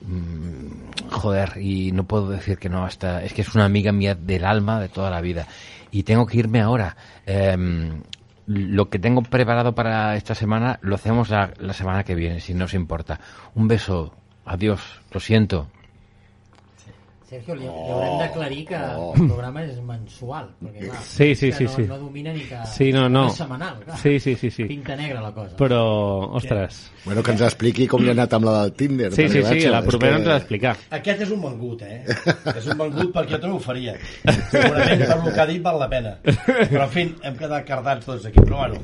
Mm, joder, y no puedo decir que no hasta... Es que es una amiga mía del alma de toda la vida. Y tengo que irme ahora. Em, lo que tengo preparado para esta semana lo hacemos la, la semana que viene, si no os importa. Un beso. Adiós. Lo siento. Sergio, li, li Oh. haurem d'aclarir que el programa és mensual. Perquè, clar, Sí, sí, sí, no, sí. no domina ni que... Sí, no, no. És setmanal, clar. Sí, sí, sí, sí. Pinta negra la cosa. Però, ostres... Bueno, que ens expliqui com li ha anat amb la del Tinder. Sí, sí, sí, la propera que- ens l'ha d'explicar. Aquest és un vengut, eh? és un vengut perquè jo també ho faria. Segurament per el que ha dit val la pena. Però, en fi, hem quedat cardats tots aquí. Però, bueno,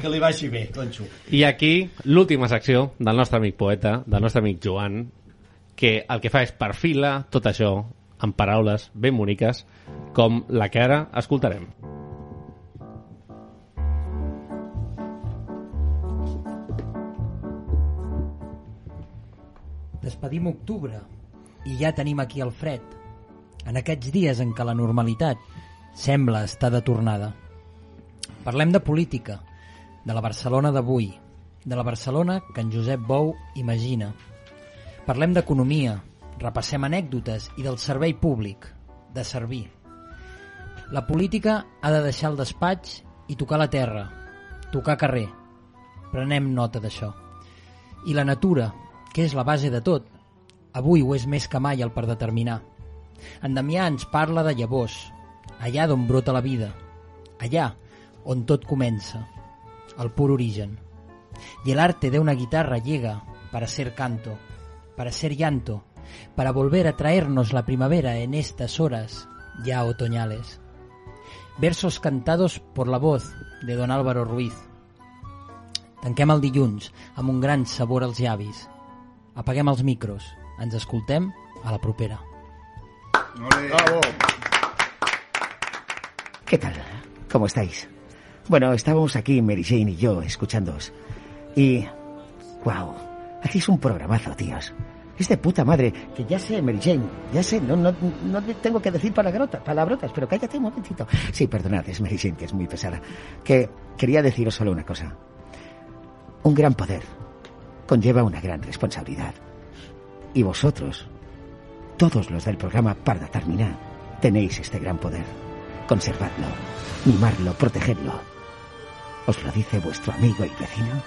que li vagi bé, conxo. I aquí, l'última secció del nostre amic poeta, del nostre amic Joan, que el que fa és perfila tot això en paraules ben boniques, com la que ara escoltarem. Despedim octubre i ja tenim aquí el fred. En aquests dies en què la normalitat sembla estar de tornada. Parlem de política, de la Barcelona d'avui, de la Barcelona que en Josep Bou imagina. Parlem d'economia, repassem anècdotes i del servei públic, de servir. La política ha de deixar el despatx i tocar la terra, tocar carrer. Prenem nota d'això. I la natura, que és la base de tot, avui ho és més que mai el per determinar. En Damià ens parla de llavors, allà d'on brota la vida, allà on tot comença, el pur origen. Y el arte de una guitarra llega para ser canto, para ser llanto, para volver a traernos la primavera en estas horas ya otoñales. Versos cantados por la voz de don Álvaro Ruiz. Tanquem el dilluns amb un gran sabor als llavis. Apaguem els micros. Ens escoltem a la propera. Bravo. ¿Qué tal? ¿Cómo estáis? Bueno, estábamos aquí, Mary Jane y yo, escuchándoos. Y... ¡Wow! Hacéis un programazo, tíos. Es de puta madre. Que ya sé, Mary Jane, ya sé, no, no, no te tengo que decir palabrota- palabrotas, pero cállate un momentito. Sí, perdonad, es Mary Jane, que es muy pesada. Que quería deciros solo una cosa. Un gran poder conlleva una gran responsabilidad. Y vosotros, todos los del programa Parda Terminar, tenéis este gran poder. Conservadlo, mimarlo, protegedlo. ¿Os lo dice vuestro amigo y vecino?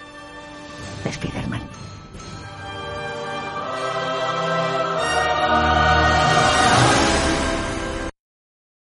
Spiderman.